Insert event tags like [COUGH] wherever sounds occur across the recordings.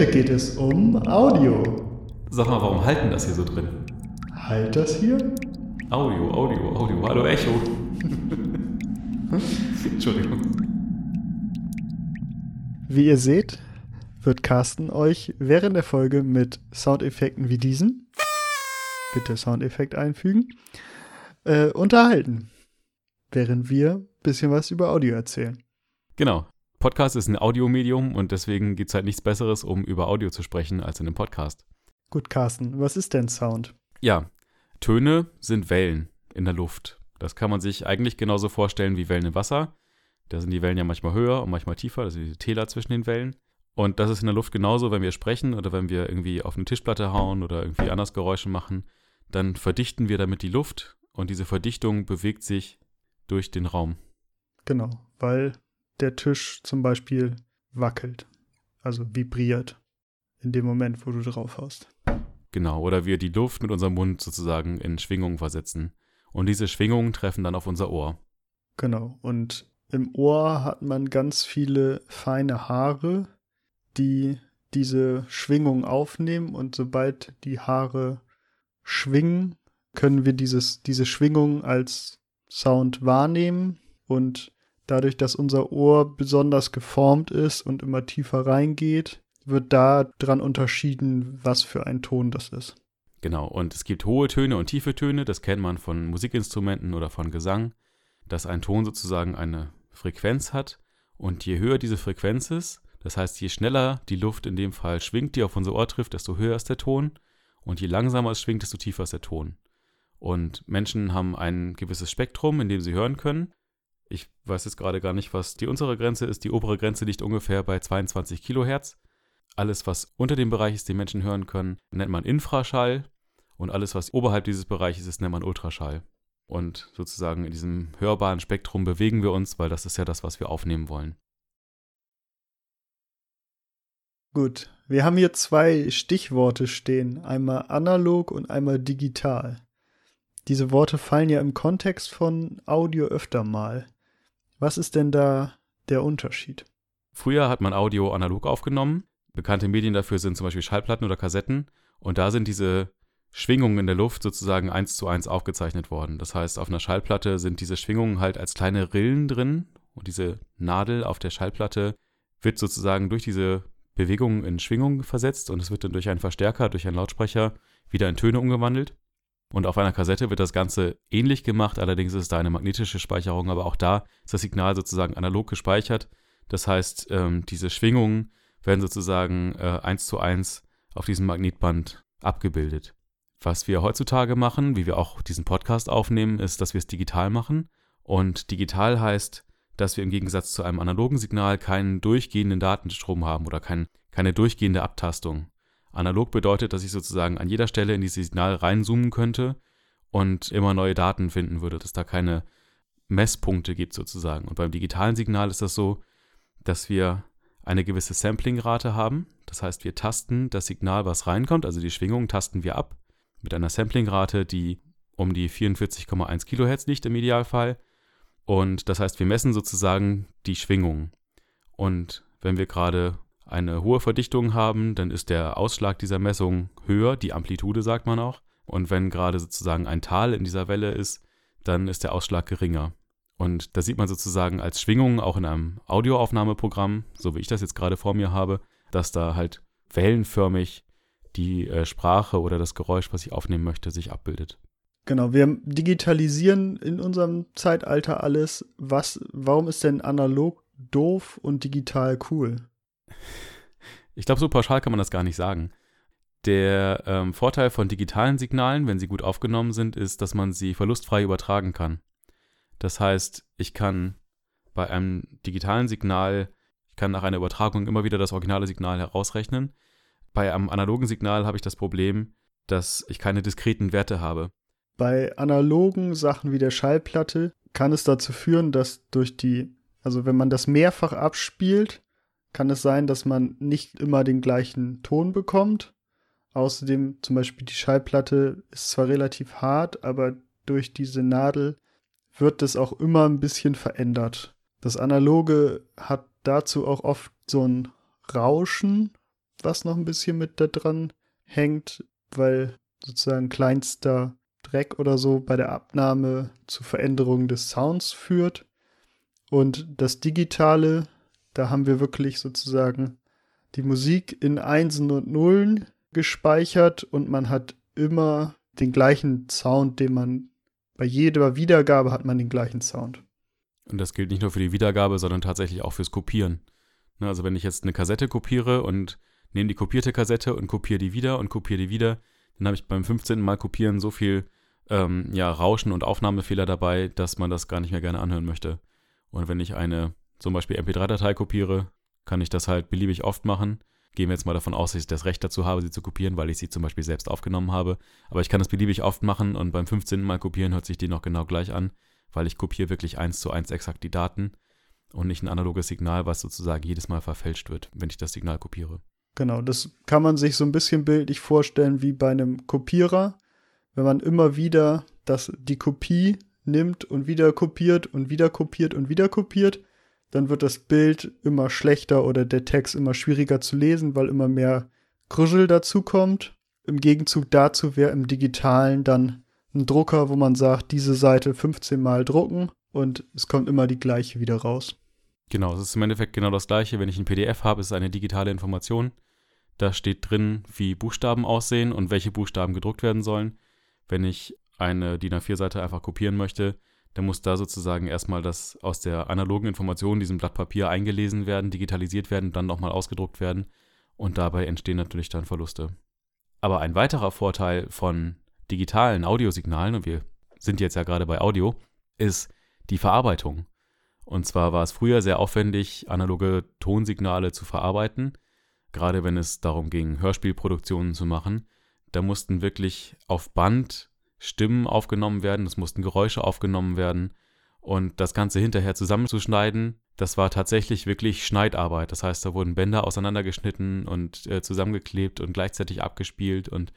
Heute geht es um Audio. Sag mal, warum halten das hier so drin? Halt das hier? Audio, Audio, Audio. Hallo Echo. [LAUGHS] Entschuldigung. Wie ihr seht, wird Carsten euch während der Folge mit Soundeffekten wie diesen, bitte Soundeffekt einfügen, äh, unterhalten, während wir ein bisschen was über Audio erzählen. Genau. Podcast ist ein Audiomedium und deswegen gibt es halt nichts Besseres, um über Audio zu sprechen, als in einem Podcast. Gut, Carsten, was ist denn Sound? Ja, Töne sind Wellen in der Luft. Das kann man sich eigentlich genauso vorstellen wie Wellen im Wasser. Da sind die Wellen ja manchmal höher und manchmal tiefer, das sind die Täler zwischen den Wellen. Und das ist in der Luft genauso, wenn wir sprechen oder wenn wir irgendwie auf eine Tischplatte hauen oder irgendwie anders Geräusche machen, dann verdichten wir damit die Luft und diese Verdichtung bewegt sich durch den Raum. Genau, weil der Tisch zum Beispiel wackelt, also vibriert in dem Moment, wo du drauf haust. Genau, oder wir die Luft mit unserem Mund sozusagen in Schwingungen versetzen. Und diese Schwingungen treffen dann auf unser Ohr. Genau, und im Ohr hat man ganz viele feine Haare, die diese Schwingung aufnehmen und sobald die Haare schwingen, können wir dieses, diese Schwingung als Sound wahrnehmen und dadurch, dass unser Ohr besonders geformt ist und immer tiefer reingeht, wird da dran unterschieden, was für ein Ton das ist. Genau, und es gibt hohe Töne und tiefe Töne, das kennt man von Musikinstrumenten oder von Gesang, dass ein Ton sozusagen eine Frequenz hat und je höher diese Frequenz ist, das heißt, je schneller die Luft in dem Fall schwingt, die auf unser Ohr trifft, desto höher ist der Ton und je langsamer es schwingt, desto tiefer ist der Ton. Und Menschen haben ein gewisses Spektrum, in dem sie hören können. Ich weiß jetzt gerade gar nicht, was die untere Grenze ist. Die obere Grenze liegt ungefähr bei 22 Kilohertz. Alles, was unter dem Bereich ist, den Menschen hören können, nennt man Infraschall. Und alles, was oberhalb dieses Bereiches ist, nennt man Ultraschall. Und sozusagen in diesem hörbaren Spektrum bewegen wir uns, weil das ist ja das, was wir aufnehmen wollen. Gut, wir haben hier zwei Stichworte stehen, einmal analog und einmal digital. Diese Worte fallen ja im Kontext von Audio öfter mal. Was ist denn da der Unterschied? Früher hat man Audio analog aufgenommen. Bekannte Medien dafür sind zum Beispiel Schallplatten oder Kassetten. Und da sind diese Schwingungen in der Luft sozusagen eins zu eins aufgezeichnet worden. Das heißt, auf einer Schallplatte sind diese Schwingungen halt als kleine Rillen drin. Und diese Nadel auf der Schallplatte wird sozusagen durch diese Bewegungen in Schwingungen versetzt und es wird dann durch einen Verstärker, durch einen Lautsprecher wieder in Töne umgewandelt. Und auf einer Kassette wird das Ganze ähnlich gemacht, allerdings ist da eine magnetische Speicherung, aber auch da ist das Signal sozusagen analog gespeichert. Das heißt, ähm, diese Schwingungen werden sozusagen äh, eins zu eins auf diesem Magnetband abgebildet. Was wir heutzutage machen, wie wir auch diesen Podcast aufnehmen, ist, dass wir es digital machen. Und digital heißt, dass wir im Gegensatz zu einem analogen Signal keinen durchgehenden Datenstrom haben oder kein, keine durchgehende Abtastung. Analog bedeutet, dass ich sozusagen an jeder Stelle in dieses Signal reinzoomen könnte und immer neue Daten finden würde, dass da keine Messpunkte gibt sozusagen. Und beim digitalen Signal ist das so, dass wir eine gewisse Samplingrate haben. Das heißt, wir tasten das Signal, was reinkommt, also die Schwingung tasten wir ab mit einer Samplingrate, die um die 44,1 Kilohertz liegt im Idealfall. Und das heißt, wir messen sozusagen die Schwingung. Und wenn wir gerade eine hohe Verdichtung haben, dann ist der Ausschlag dieser Messung höher, die Amplitude sagt man auch. Und wenn gerade sozusagen ein Tal in dieser Welle ist, dann ist der Ausschlag geringer. Und da sieht man sozusagen als Schwingung auch in einem Audioaufnahmeprogramm, so wie ich das jetzt gerade vor mir habe, dass da halt wellenförmig die äh, Sprache oder das Geräusch, was ich aufnehmen möchte, sich abbildet. Genau, wir digitalisieren in unserem Zeitalter alles. Was, warum ist denn analog doof und digital cool? Ich glaube, so pauschal kann man das gar nicht sagen. Der ähm, Vorteil von digitalen Signalen, wenn sie gut aufgenommen sind, ist, dass man sie verlustfrei übertragen kann. Das heißt, ich kann bei einem digitalen Signal, ich kann nach einer Übertragung immer wieder das originale Signal herausrechnen. Bei einem analogen Signal habe ich das Problem, dass ich keine diskreten Werte habe. Bei analogen Sachen wie der Schallplatte kann es dazu führen, dass durch die, also wenn man das mehrfach abspielt, kann es sein, dass man nicht immer den gleichen Ton bekommt. Außerdem zum Beispiel die Schallplatte ist zwar relativ hart, aber durch diese Nadel wird das auch immer ein bisschen verändert. Das Analoge hat dazu auch oft so ein Rauschen, was noch ein bisschen mit da dran hängt, weil sozusagen kleinster Dreck oder so bei der Abnahme zu Veränderungen des Sounds führt. Und das Digitale, da haben wir wirklich sozusagen die Musik in Einsen und Nullen gespeichert und man hat immer den gleichen Sound, den man bei jeder Wiedergabe hat man den gleichen Sound. Und das gilt nicht nur für die Wiedergabe, sondern tatsächlich auch fürs Kopieren. Ne, also wenn ich jetzt eine Kassette kopiere und nehme die kopierte Kassette und kopiere die wieder und kopiere die wieder, dann habe ich beim 15. Mal kopieren so viel ähm, ja, Rauschen und Aufnahmefehler dabei, dass man das gar nicht mehr gerne anhören möchte. Und wenn ich eine zum Beispiel MP3-Datei kopiere, kann ich das halt beliebig oft machen. Gehen wir jetzt mal davon aus, dass ich das Recht dazu habe, sie zu kopieren, weil ich sie zum Beispiel selbst aufgenommen habe. Aber ich kann das beliebig oft machen und beim 15. Mal kopieren hört sich die noch genau gleich an, weil ich kopiere wirklich eins zu eins exakt die Daten und nicht ein analoges Signal, was sozusagen jedes Mal verfälscht wird, wenn ich das Signal kopiere. Genau, das kann man sich so ein bisschen bildlich vorstellen wie bei einem Kopierer. Wenn man immer wieder das, die Kopie nimmt und wieder kopiert und wieder kopiert und wieder kopiert, dann wird das Bild immer schlechter oder der Text immer schwieriger zu lesen, weil immer mehr Krüschel dazukommt. Im Gegenzug dazu wäre im Digitalen dann ein Drucker, wo man sagt, diese Seite 15 Mal drucken und es kommt immer die gleiche wieder raus. Genau, es ist im Endeffekt genau das gleiche. Wenn ich ein PDF habe, ist es eine digitale Information. Da steht drin, wie Buchstaben aussehen und welche Buchstaben gedruckt werden sollen. Wenn ich eine DIN A4-Seite einfach kopieren möchte, dann muss da sozusagen erstmal das aus der analogen Information, diesem Blatt Papier eingelesen werden, digitalisiert werden, dann nochmal ausgedruckt werden. Und dabei entstehen natürlich dann Verluste. Aber ein weiterer Vorteil von digitalen Audiosignalen, und wir sind jetzt ja gerade bei Audio, ist die Verarbeitung. Und zwar war es früher sehr aufwendig, analoge Tonsignale zu verarbeiten, gerade wenn es darum ging, Hörspielproduktionen zu machen. Da mussten wirklich auf Band Stimmen aufgenommen werden, es mussten Geräusche aufgenommen werden und das Ganze hinterher zusammenzuschneiden, das war tatsächlich wirklich Schneidarbeit. Das heißt, da wurden Bänder auseinandergeschnitten und äh, zusammengeklebt und gleichzeitig abgespielt und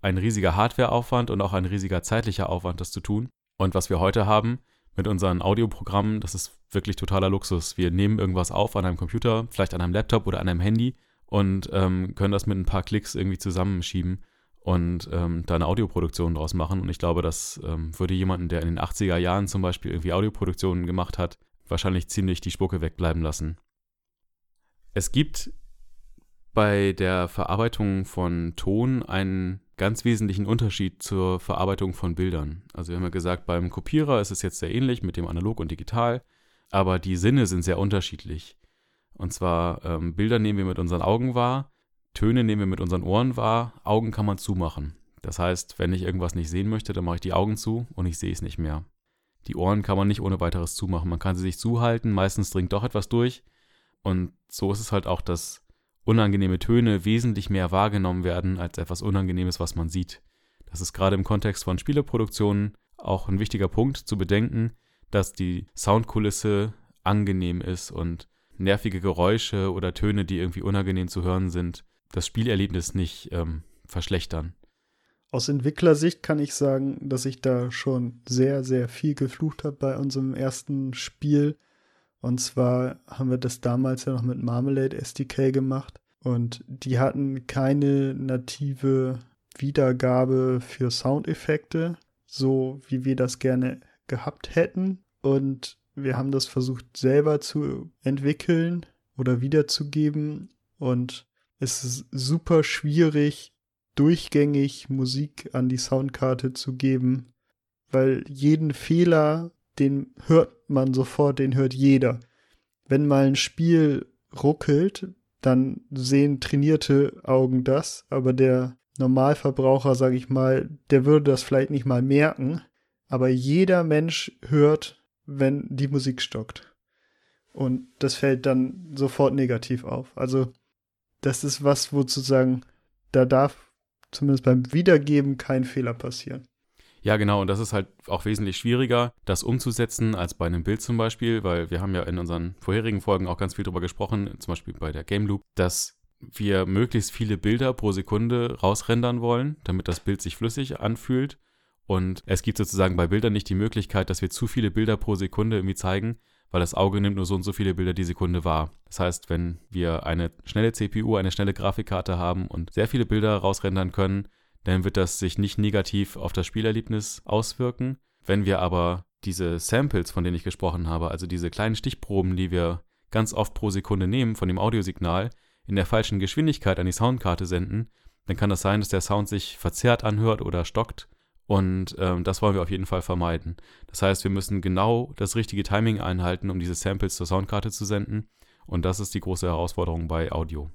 ein riesiger Hardwareaufwand und auch ein riesiger zeitlicher Aufwand, das zu tun. Und was wir heute haben mit unseren Audioprogrammen, das ist wirklich totaler Luxus. Wir nehmen irgendwas auf an einem Computer, vielleicht an einem Laptop oder an einem Handy und ähm, können das mit ein paar Klicks irgendwie zusammenschieben und ähm, da eine Audioproduktion draus machen. Und ich glaube, das ähm, würde jemanden, der in den 80er Jahren zum Beispiel irgendwie Audioproduktionen gemacht hat, wahrscheinlich ziemlich die Spucke wegbleiben lassen. Es gibt bei der Verarbeitung von Ton einen ganz wesentlichen Unterschied zur Verarbeitung von Bildern. Also wir haben ja gesagt, beim Kopierer ist es jetzt sehr ähnlich mit dem Analog und Digital, aber die Sinne sind sehr unterschiedlich. Und zwar ähm, Bilder nehmen wir mit unseren Augen wahr, Töne nehmen wir mit unseren Ohren wahr, Augen kann man zumachen. Das heißt, wenn ich irgendwas nicht sehen möchte, dann mache ich die Augen zu und ich sehe es nicht mehr. Die Ohren kann man nicht ohne weiteres zumachen. Man kann sie sich zuhalten, meistens dringt doch etwas durch. Und so ist es halt auch, dass unangenehme Töne wesentlich mehr wahrgenommen werden als etwas Unangenehmes, was man sieht. Das ist gerade im Kontext von Spieleproduktionen auch ein wichtiger Punkt zu bedenken, dass die Soundkulisse angenehm ist und nervige Geräusche oder Töne, die irgendwie unangenehm zu hören sind, das Spielerlebnis nicht ähm, verschlechtern. Aus Entwicklersicht kann ich sagen, dass ich da schon sehr, sehr viel geflucht habe bei unserem ersten Spiel. Und zwar haben wir das damals ja noch mit Marmalade SDK gemacht. Und die hatten keine native Wiedergabe für Soundeffekte, so wie wir das gerne gehabt hätten. Und wir haben das versucht selber zu entwickeln oder wiederzugeben. Und es ist super schwierig, durchgängig Musik an die Soundkarte zu geben, weil jeden Fehler, den hört man sofort, den hört jeder. Wenn mal ein Spiel ruckelt, dann sehen trainierte Augen das, aber der Normalverbraucher, sage ich mal, der würde das vielleicht nicht mal merken, aber jeder Mensch hört, wenn die Musik stockt. Und das fällt dann sofort negativ auf. Also das ist was, wo sozusagen, da darf zumindest beim Wiedergeben kein Fehler passieren. Ja, genau, und das ist halt auch wesentlich schwieriger, das umzusetzen als bei einem Bild zum Beispiel, weil wir haben ja in unseren vorherigen Folgen auch ganz viel darüber gesprochen, zum Beispiel bei der Game Loop, dass wir möglichst viele Bilder pro Sekunde rausrendern wollen, damit das Bild sich flüssig anfühlt. Und es gibt sozusagen bei Bildern nicht die Möglichkeit, dass wir zu viele Bilder pro Sekunde irgendwie zeigen, weil das Auge nimmt nur so und so viele Bilder die Sekunde wahr. Das heißt, wenn wir eine schnelle CPU, eine schnelle Grafikkarte haben und sehr viele Bilder rausrendern können, dann wird das sich nicht negativ auf das Spielerlebnis auswirken. Wenn wir aber diese Samples, von denen ich gesprochen habe, also diese kleinen Stichproben, die wir ganz oft pro Sekunde nehmen von dem Audiosignal, in der falschen Geschwindigkeit an die Soundkarte senden, dann kann das sein, dass der Sound sich verzerrt anhört oder stockt. Und ähm, das wollen wir auf jeden Fall vermeiden. Das heißt, wir müssen genau das richtige Timing einhalten, um diese Samples zur Soundkarte zu senden. Und das ist die große Herausforderung bei Audio.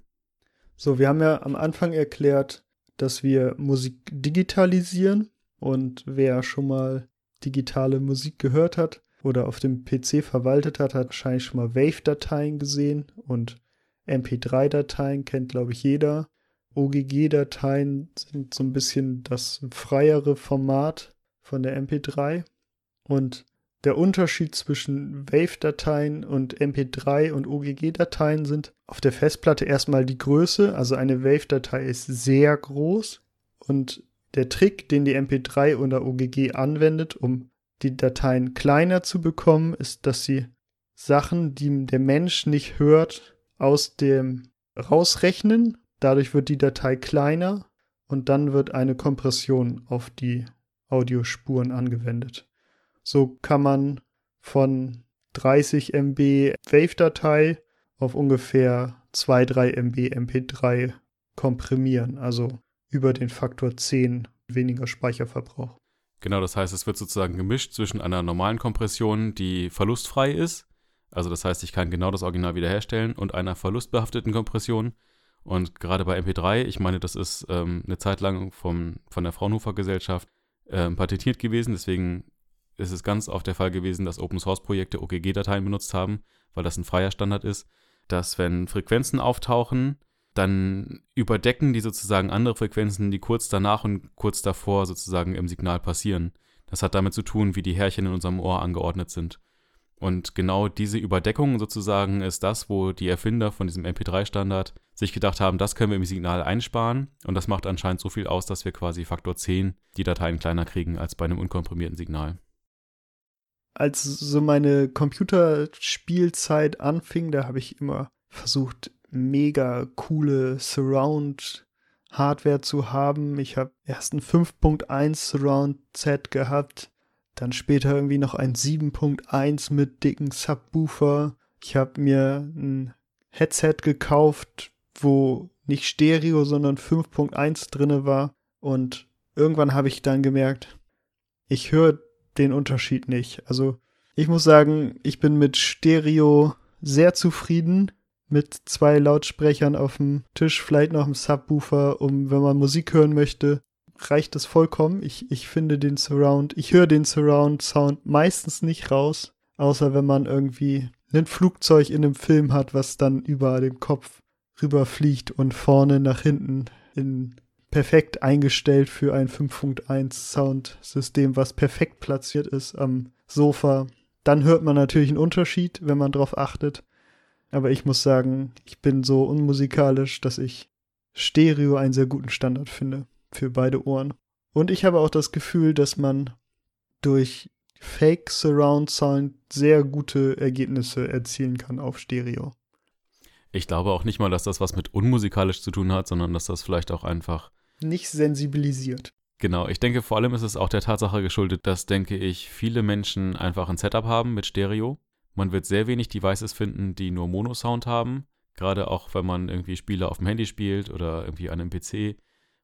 So, wir haben ja am Anfang erklärt, dass wir Musik digitalisieren. Und wer schon mal digitale Musik gehört hat oder auf dem PC verwaltet hat, hat wahrscheinlich schon mal Wave-Dateien gesehen und MP3-Dateien kennt, glaube ich, jeder. OGG-Dateien sind so ein bisschen das freiere Format von der MP3. Und der Unterschied zwischen Wave-Dateien und MP3 und OGG-Dateien sind auf der Festplatte erstmal die Größe. Also eine Wave-Datei ist sehr groß und der Trick, den die MP3 oder OGG anwendet, um die Dateien kleiner zu bekommen, ist, dass sie Sachen, die der Mensch nicht hört, aus dem rausrechnen. Dadurch wird die Datei kleiner und dann wird eine Kompression auf die Audiospuren angewendet. So kann man von 30 MB Wave-Datei auf ungefähr 2-3 MB MP3 komprimieren. Also über den Faktor 10 weniger Speicherverbrauch. Genau, das heißt, es wird sozusagen gemischt zwischen einer normalen Kompression, die verlustfrei ist. Also das heißt, ich kann genau das Original wiederherstellen und einer verlustbehafteten Kompression. Und gerade bei MP3, ich meine, das ist ähm, eine Zeit lang vom, von der Fraunhofer Gesellschaft ähm, patentiert gewesen. Deswegen ist es ganz oft der Fall gewesen, dass Open Source Projekte OGG-Dateien benutzt haben, weil das ein freier Standard ist, dass wenn Frequenzen auftauchen, dann überdecken die sozusagen andere Frequenzen, die kurz danach und kurz davor sozusagen im Signal passieren. Das hat damit zu tun, wie die Härchen in unserem Ohr angeordnet sind. Und genau diese Überdeckung sozusagen ist das, wo die Erfinder von diesem MP3-Standard sich gedacht haben, das können wir im Signal einsparen. Und das macht anscheinend so viel aus, dass wir quasi Faktor 10 die Dateien kleiner kriegen als bei einem unkomprimierten Signal. Als so meine Computerspielzeit anfing, da habe ich immer versucht, mega coole Surround Hardware zu haben. Ich habe erst ein 5.1 Surround Set gehabt, dann später irgendwie noch ein 7.1 mit dicken Subwoofer. Ich habe mir ein Headset gekauft, wo nicht Stereo, sondern 5.1 drinne war und irgendwann habe ich dann gemerkt, ich höre den Unterschied nicht. Also, ich muss sagen, ich bin mit Stereo sehr zufrieden mit zwei Lautsprechern auf dem Tisch, vielleicht noch einem Subwoofer, um, wenn man Musik hören möchte, reicht das vollkommen. Ich, ich finde den Surround, ich höre den Surround-Sound meistens nicht raus, außer wenn man irgendwie ein Flugzeug in einem Film hat, was dann über dem Kopf rüberfliegt und vorne nach hinten in perfekt eingestellt für ein 5.1 Soundsystem, was perfekt platziert ist am Sofa. Dann hört man natürlich einen Unterschied, wenn man darauf achtet. Aber ich muss sagen, ich bin so unmusikalisch, dass ich Stereo einen sehr guten Standard finde für beide Ohren. Und ich habe auch das Gefühl, dass man durch Fake Surround Sound sehr gute Ergebnisse erzielen kann auf Stereo. Ich glaube auch nicht mal, dass das was mit unmusikalisch zu tun hat, sondern dass das vielleicht auch einfach nicht sensibilisiert. Genau, ich denke vor allem ist es auch der Tatsache geschuldet, dass, denke ich, viele Menschen einfach ein Setup haben mit Stereo man wird sehr wenig Devices finden, die nur Mono-Sound haben. Gerade auch, wenn man irgendwie Spiele auf dem Handy spielt oder irgendwie an einem PC.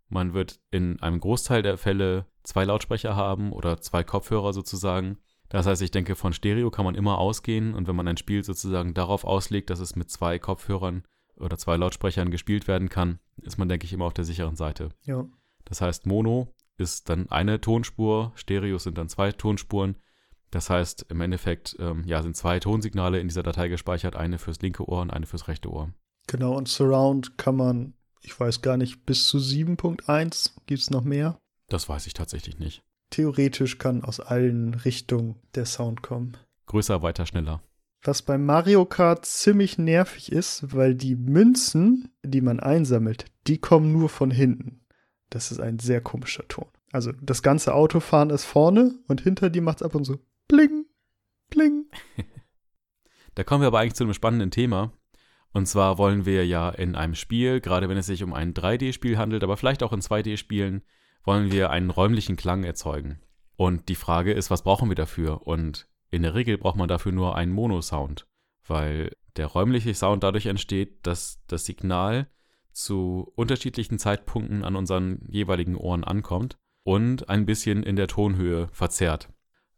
Man wird in einem Großteil der Fälle zwei Lautsprecher haben oder zwei Kopfhörer sozusagen. Das heißt, ich denke, von Stereo kann man immer ausgehen und wenn man ein Spiel sozusagen darauf auslegt, dass es mit zwei Kopfhörern oder zwei Lautsprechern gespielt werden kann, ist man, denke ich, immer auf der sicheren Seite. Ja. Das heißt, Mono ist dann eine Tonspur, Stereos sind dann zwei Tonspuren das heißt, im Endeffekt ähm, ja, sind zwei Tonsignale in dieser Datei gespeichert, eine fürs linke Ohr und eine fürs rechte Ohr. Genau, und Surround kann man, ich weiß gar nicht, bis zu 7.1 gibt es noch mehr? Das weiß ich tatsächlich nicht. Theoretisch kann aus allen Richtungen der Sound kommen. Größer, weiter, schneller. Was bei Mario Kart ziemlich nervig ist, weil die Münzen, die man einsammelt, die kommen nur von hinten. Das ist ein sehr komischer Ton. Also das ganze Autofahren ist vorne und hinter dir macht es ab und so bling, bling. [LAUGHS] Da kommen wir aber eigentlich zu einem spannenden Thema. Und zwar wollen wir ja in einem Spiel, gerade wenn es sich um ein 3D-Spiel handelt, aber vielleicht auch in 2D-Spielen, wollen wir einen räumlichen Klang erzeugen. Und die Frage ist, was brauchen wir dafür? Und in der Regel braucht man dafür nur einen Mono-Sound, weil der räumliche Sound dadurch entsteht, dass das Signal zu unterschiedlichen Zeitpunkten an unseren jeweiligen Ohren ankommt und ein bisschen in der Tonhöhe verzerrt.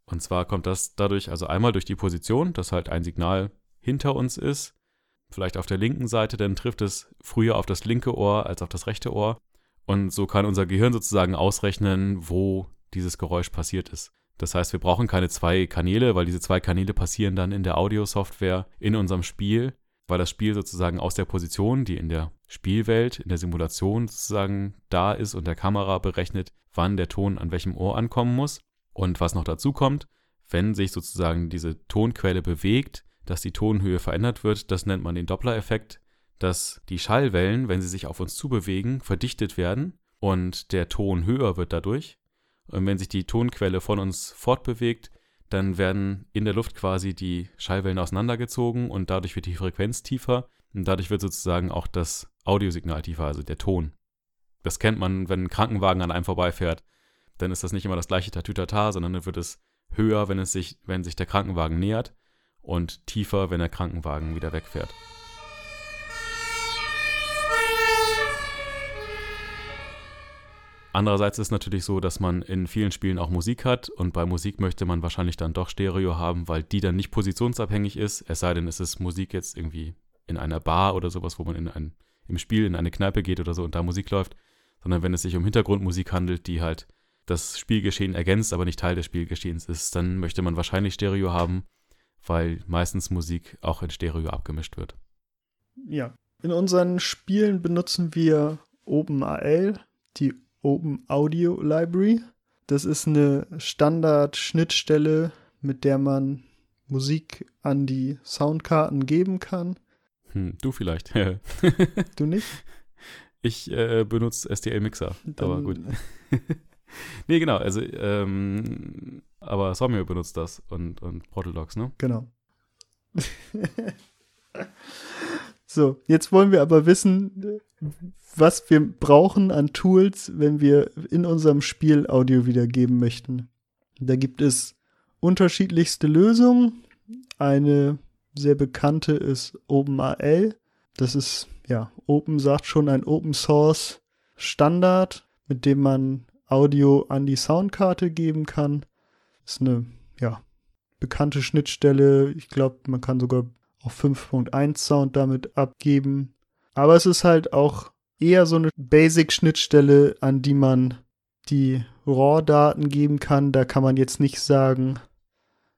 Und zwar kommt das dadurch also einmal durch die Position, dass halt ein Signal hinter uns ist, vielleicht auf der linken Seite, dann trifft es früher auf das linke Ohr als auf das rechte Ohr. Und so kann unser Gehirn sozusagen ausrechnen, wo dieses Geräusch passiert ist. Das heißt, wir brauchen keine zwei Kanäle, weil diese zwei Kanäle passieren dann in der Audiosoftware in unserem Spiel, weil das Spiel sozusagen aus der Position, die in der Spielwelt, in der Simulation sozusagen da ist und der Kamera berechnet, wann der Ton an welchem Ohr ankommen muss. Und was noch dazu kommt, wenn sich sozusagen diese Tonquelle bewegt, dass die Tonhöhe verändert wird, das nennt man den Doppler-Effekt, dass die Schallwellen, wenn sie sich auf uns zubewegen, verdichtet werden und der Ton höher wird dadurch. Und wenn sich die Tonquelle von uns fortbewegt, dann werden in der Luft quasi die Schallwellen auseinandergezogen und dadurch wird die Frequenz tiefer und dadurch wird sozusagen auch das Audiosignal tiefer, also der Ton. Das kennt man, wenn ein Krankenwagen an einem vorbeifährt, dann ist das nicht immer das gleiche Tatütata, sondern dann wird es höher, wenn es sich, wenn sich der Krankenwagen nähert und tiefer, wenn der Krankenwagen wieder wegfährt. Andererseits ist es natürlich so, dass man in vielen Spielen auch Musik hat und bei Musik möchte man wahrscheinlich dann doch Stereo haben, weil die dann nicht positionsabhängig ist, es sei denn, es ist Musik jetzt irgendwie in einer Bar oder sowas, wo man in ein, im Spiel in eine Kneipe geht oder so und da Musik läuft, sondern wenn es sich um Hintergrundmusik handelt, die halt das Spielgeschehen ergänzt, aber nicht Teil des Spielgeschehens ist, dann möchte man wahrscheinlich Stereo haben, weil meistens Musik auch in Stereo abgemischt wird. Ja, in unseren Spielen benutzen wir OpenAL, die Open Audio Library. Das ist eine Standard-Schnittstelle, mit der man Musik an die Soundkarten geben kann. Hm, du vielleicht. [LAUGHS] du nicht? Ich äh, benutze STL-Mixer, aber gut. [LAUGHS] nee, genau, also, ähm, aber Somio benutzt das und, und Portaldocs, ne? Genau. [LAUGHS] so, jetzt wollen wir aber wissen, was wir brauchen an Tools, wenn wir in unserem Spiel Audio wiedergeben möchten. Da gibt es unterschiedlichste Lösungen. Eine sehr bekannte ist OpenAL. Das ist, ja, Open sagt schon ein Open Source Standard, mit dem man Audio an die Soundkarte geben kann. Das ist eine, ja, bekannte Schnittstelle. Ich glaube, man kann sogar auch 5.1 Sound damit abgeben. Aber es ist halt auch eher so eine Basic-Schnittstelle, an die man die RAW-Daten geben kann. Da kann man jetzt nicht sagen,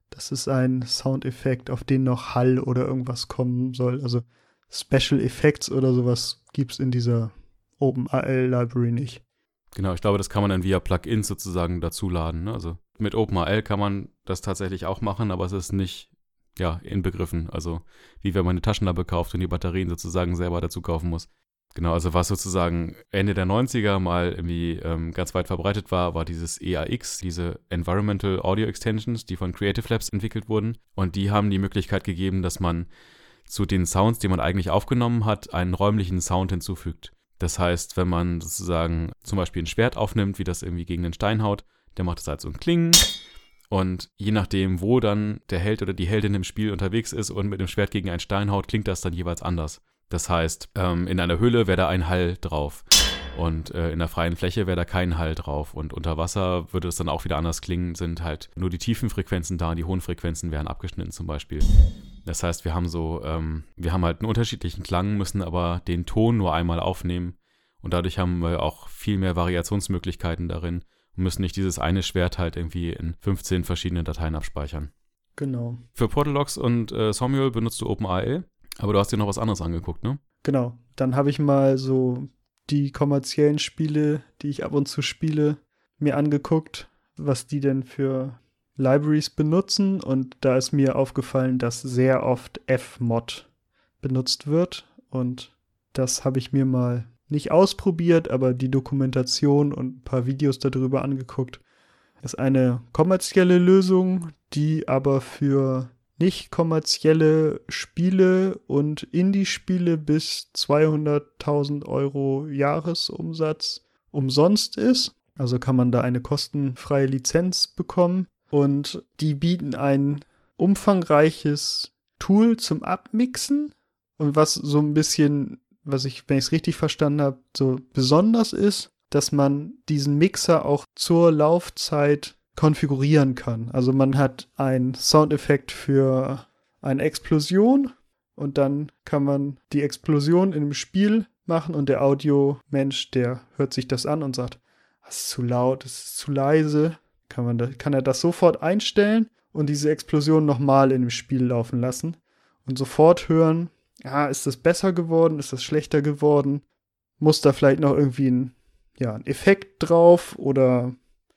das ist ein Soundeffekt, auf den noch Hall oder irgendwas kommen soll. Also Special Effects oder sowas gibt es in dieser OpenAL Library nicht. Genau, ich glaube, das kann man dann via Plugins sozusagen dazuladen. Ne? Also mit OpenAL kann man das tatsächlich auch machen, aber es ist nicht ja, inbegriffen. Also wie wenn man eine Taschenlampe kauft und die Batterien sozusagen selber dazu kaufen muss. Genau, also was sozusagen Ende der 90er mal irgendwie ähm, ganz weit verbreitet war, war dieses EAX, diese Environmental Audio Extensions, die von Creative Labs entwickelt wurden. Und die haben die Möglichkeit gegeben, dass man zu den Sounds, die man eigentlich aufgenommen hat, einen räumlichen Sound hinzufügt. Das heißt, wenn man sozusagen zum Beispiel ein Schwert aufnimmt, wie das irgendwie gegen den Stein haut, der macht das halt so ein Kling. Und je nachdem, wo dann der Held oder die Heldin im Spiel unterwegs ist und mit dem Schwert gegen einen Stein haut, klingt das dann jeweils anders. Das heißt, ähm, in einer Höhle wäre da ein Hall drauf. Und äh, in der freien Fläche wäre da kein Hall drauf. Und unter Wasser würde es dann auch wieder anders klingen, sind halt nur die tiefen Frequenzen da und die hohen Frequenzen wären abgeschnitten zum Beispiel. Das heißt, wir haben so, ähm, wir haben halt einen unterschiedlichen Klang, müssen aber den Ton nur einmal aufnehmen. Und dadurch haben wir auch viel mehr Variationsmöglichkeiten darin und müssen nicht dieses eine Schwert halt irgendwie in 15 verschiedenen Dateien abspeichern. Genau. Für Portalogs und äh, Samuel benutzt du OpenAL. Aber du hast dir noch was anderes angeguckt, ne? Genau. Dann habe ich mal so die kommerziellen Spiele, die ich ab und zu spiele, mir angeguckt, was die denn für Libraries benutzen. Und da ist mir aufgefallen, dass sehr oft Fmod benutzt wird. Und das habe ich mir mal nicht ausprobiert, aber die Dokumentation und ein paar Videos darüber angeguckt. Ist eine kommerzielle Lösung, die aber für nicht kommerzielle Spiele und Indie-Spiele bis 200.000 Euro Jahresumsatz umsonst ist. Also kann man da eine kostenfreie Lizenz bekommen. Und die bieten ein umfangreiches Tool zum Abmixen. Und was so ein bisschen, was ich, wenn ich es richtig verstanden habe, so besonders ist, dass man diesen Mixer auch zur Laufzeit konfigurieren kann. Also man hat einen Soundeffekt für eine Explosion und dann kann man die Explosion in dem Spiel machen und der Audiomensch, der hört sich das an und sagt, das ist zu laut, das ist zu leise. Kann, man da, kann er das sofort einstellen und diese Explosion nochmal in dem Spiel laufen lassen und sofort hören, ja, ist das besser geworden, ist das schlechter geworden, muss da vielleicht noch irgendwie ein, ja, ein Effekt drauf oder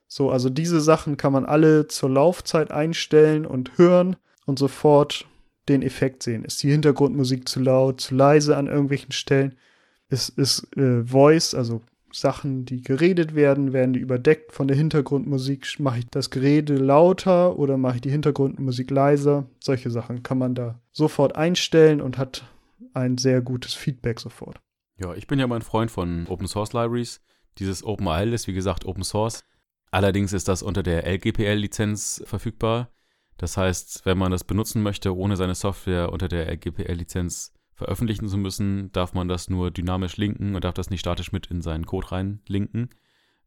so. Also diese Sachen kann man alle zur Laufzeit einstellen und hören und sofort den Effekt sehen. Ist die Hintergrundmusik zu laut, zu leise an irgendwelchen Stellen? Ist, ist äh, Voice, also Sachen, die geredet werden, werden die überdeckt von der Hintergrundmusik. Mache ich das Gerede lauter oder mache ich die Hintergrundmusik leiser? Solche Sachen kann man da sofort einstellen und hat ein sehr gutes Feedback sofort. Ja, ich bin ja mal ein Freund von Open Source Libraries. Dieses OpenIL ist wie gesagt Open Source. Allerdings ist das unter der LGPL-Lizenz verfügbar. Das heißt, wenn man das benutzen möchte, ohne seine Software unter der LGPL-Lizenz veröffentlichen zu müssen, darf man das nur dynamisch linken und darf das nicht statisch mit in seinen Code rein linken.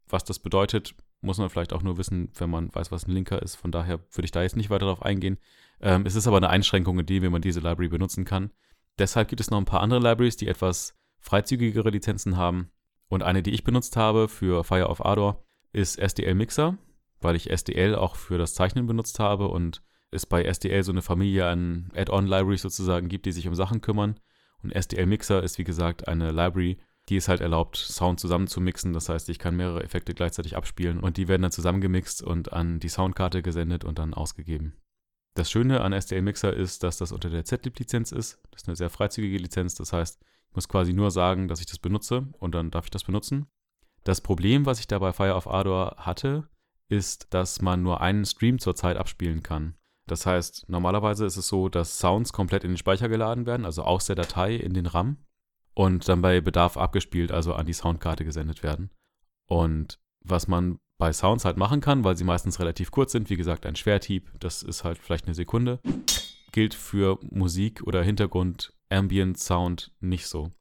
Was das bedeutet, muss man vielleicht auch nur wissen, wenn man weiß, was ein Linker ist. Von daher würde ich da jetzt nicht weiter darauf eingehen. Ähm, es ist aber eine Einschränkung in dem, wie man diese Library benutzen kann. Deshalb gibt es noch ein paar andere Libraries, die etwas freizügigere Lizenzen haben. Und eine, die ich benutzt habe für Fire of Ardor, ist SDL Mixer, weil ich SDL auch für das Zeichnen benutzt habe und es bei SDL so eine Familie an Add-on-Libraries sozusagen gibt, die sich um Sachen kümmern. Und SDL Mixer ist wie gesagt eine Library, die es halt erlaubt, Sound zusammen zu mixen. Das heißt, ich kann mehrere Effekte gleichzeitig abspielen und die werden dann zusammengemixt und an die Soundkarte gesendet und dann ausgegeben. Das Schöne an SDL Mixer ist, dass das unter der ZLib-Lizenz ist. Das ist eine sehr freizügige Lizenz. Das heißt, ich muss quasi nur sagen, dass ich das benutze und dann darf ich das benutzen. Das Problem, was ich da bei Fire of Ardor hatte, ist, dass man nur einen Stream zur Zeit abspielen kann. Das heißt, normalerweise ist es so, dass Sounds komplett in den Speicher geladen werden, also aus der Datei in den RAM und dann bei Bedarf abgespielt, also an die Soundkarte gesendet werden. Und was man bei Sounds halt machen kann, weil sie meistens relativ kurz sind, wie gesagt, ein Schwerthieb, das ist halt vielleicht eine Sekunde, gilt für Musik oder Hintergrund Ambient Sound nicht so.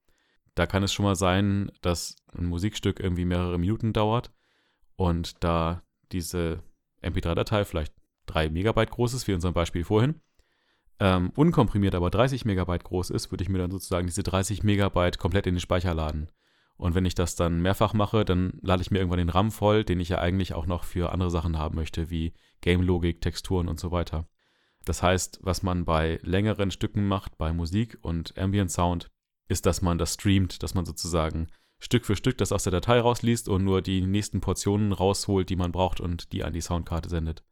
Da kann es schon mal sein, dass ein Musikstück irgendwie mehrere Minuten dauert und da diese MP3-Datei vielleicht 3 Megabyte groß ist, wie in unserem Beispiel vorhin, ähm, unkomprimiert aber 30 Megabyte groß ist, würde ich mir dann sozusagen diese 30 Megabyte komplett in den Speicher laden. Und wenn ich das dann mehrfach mache, dann lade ich mir irgendwann den RAM voll, den ich ja eigentlich auch noch für andere Sachen haben möchte, wie Game-Logik, Texturen und so weiter. Das heißt, was man bei längeren Stücken macht, bei Musik und Ambient Sound, ist, dass man das streamt, dass man sozusagen Stück für Stück das aus der Datei rausliest und nur die nächsten Portionen rausholt, die man braucht und die an die Soundkarte sendet.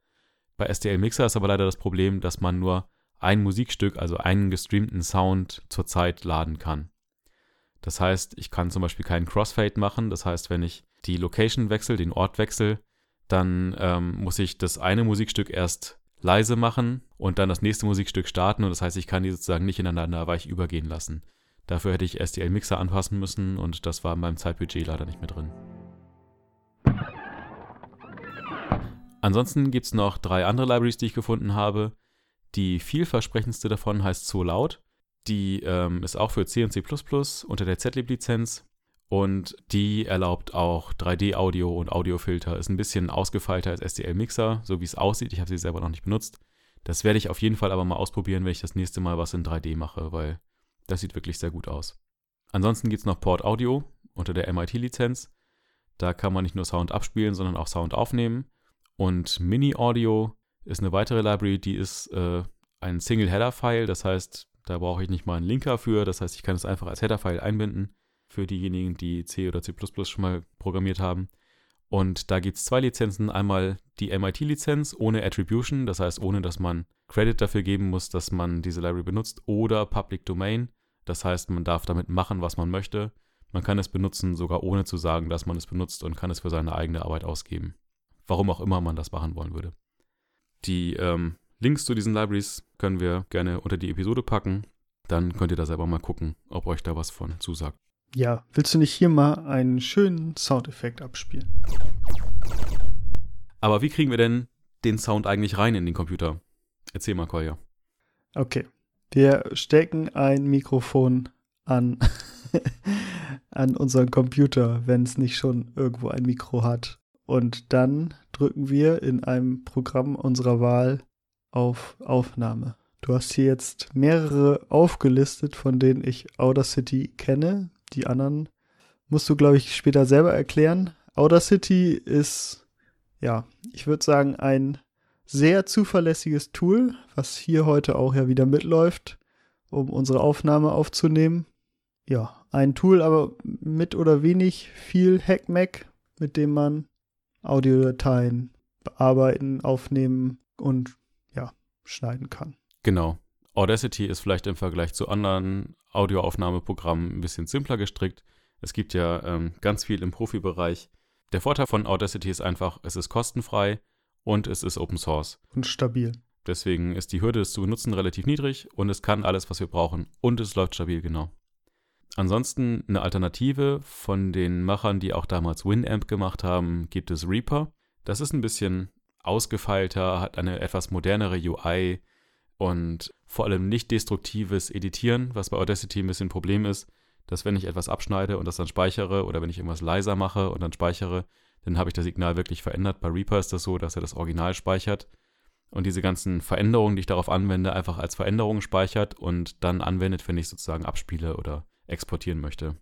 Bei STL Mixer ist aber leider das Problem, dass man nur ein Musikstück, also einen gestreamten Sound zur Zeit laden kann. Das heißt, ich kann zum Beispiel keinen Crossfade machen. Das heißt, wenn ich die Location wechsle, den Ort wechsle, dann ähm, muss ich das eine Musikstück erst leise machen und dann das nächste Musikstück starten. Und das heißt, ich kann die sozusagen nicht ineinander weich übergehen lassen. Dafür hätte ich STL Mixer anpassen müssen und das war in meinem Zeitbudget leider nicht mehr drin. Ansonsten gibt es noch drei andere Libraries, die ich gefunden habe. Die vielversprechendste davon heißt So Loud. Die ähm, ist auch für C und C unter der ZLib-Lizenz und die erlaubt auch 3D-Audio und Audiofilter. Ist ein bisschen ausgefeilter als SDL-Mixer, so wie es aussieht. Ich habe sie selber noch nicht benutzt. Das werde ich auf jeden Fall aber mal ausprobieren, wenn ich das nächste Mal was in 3D mache, weil das sieht wirklich sehr gut aus. Ansonsten gibt es noch Port Audio unter der MIT-Lizenz. Da kann man nicht nur Sound abspielen, sondern auch Sound aufnehmen. Und Mini Audio ist eine weitere Library, die ist äh, ein Single-Header-File. Das heißt, da brauche ich nicht mal einen Linker für. Das heißt, ich kann es einfach als Header-File einbinden für diejenigen, die C oder C schon mal programmiert haben. Und da gibt es zwei Lizenzen. Einmal die MIT-Lizenz ohne Attribution, das heißt, ohne dass man Credit dafür geben muss, dass man diese Library benutzt, oder Public Domain. Das heißt, man darf damit machen, was man möchte. Man kann es benutzen, sogar ohne zu sagen, dass man es benutzt und kann es für seine eigene Arbeit ausgeben. Warum auch immer man das machen wollen würde. Die ähm, Links zu diesen Libraries können wir gerne unter die Episode packen. Dann könnt ihr da selber mal gucken, ob euch da was von zusagt. Ja, willst du nicht hier mal einen schönen Soundeffekt abspielen? Aber wie kriegen wir denn den Sound eigentlich rein in den Computer? Erzähl mal, Kolja. Okay. Wir stecken ein Mikrofon an, [LAUGHS] an unseren Computer, wenn es nicht schon irgendwo ein Mikro hat. Und dann drücken wir in einem Programm unserer Wahl auf Aufnahme. Du hast hier jetzt mehrere aufgelistet, von denen ich Audacity kenne. Die anderen musst du, glaube ich, später selber erklären. Audacity ist, ja, ich würde sagen, ein sehr zuverlässiges Tool, was hier heute auch ja wieder mitläuft, um unsere Aufnahme aufzunehmen. Ja, ein Tool, aber mit oder wenig viel Hackmack, mit dem man Audiodateien bearbeiten, aufnehmen und schneiden kann. Genau. Audacity ist vielleicht im Vergleich zu anderen Audioaufnahmeprogrammen ein bisschen simpler gestrickt. Es gibt ja ähm, ganz viel im Profibereich. Der Vorteil von Audacity ist einfach, es ist kostenfrei und es ist Open Source. Und stabil. Deswegen ist die Hürde, es zu benutzen, relativ niedrig und es kann alles, was wir brauchen und es läuft stabil, genau. Ansonsten eine Alternative von den Machern, die auch damals Winamp gemacht haben, gibt es Reaper. Das ist ein bisschen ausgefeilter, hat eine etwas modernere UI und vor allem nicht destruktives Editieren, was bei Audacity ein bisschen ein Problem ist, dass wenn ich etwas abschneide und das dann speichere oder wenn ich irgendwas leiser mache und dann speichere, dann habe ich das Signal wirklich verändert. Bei Reaper ist das so, dass er das Original speichert und diese ganzen Veränderungen, die ich darauf anwende, einfach als Veränderungen speichert und dann anwendet, wenn ich sozusagen abspiele oder exportieren möchte.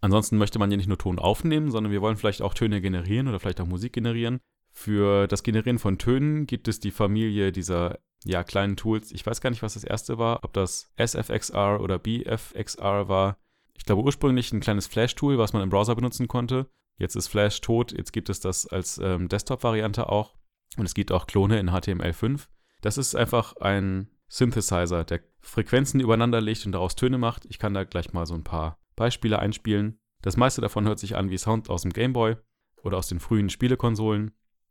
Ansonsten möchte man ja nicht nur Ton aufnehmen, sondern wir wollen vielleicht auch Töne generieren oder vielleicht auch Musik generieren. Für das Generieren von Tönen gibt es die Familie dieser ja, kleinen Tools. Ich weiß gar nicht, was das erste war, ob das SFXR oder BFXR war. Ich glaube ursprünglich ein kleines Flash-Tool, was man im Browser benutzen konnte. Jetzt ist Flash tot, jetzt gibt es das als ähm, Desktop-Variante auch. Und es gibt auch Klone in HTML5. Das ist einfach ein Synthesizer, der Frequenzen übereinander legt und daraus Töne macht. Ich kann da gleich mal so ein paar Beispiele einspielen. Das meiste davon hört sich an wie Sound aus dem Gameboy oder aus den frühen Spielekonsolen.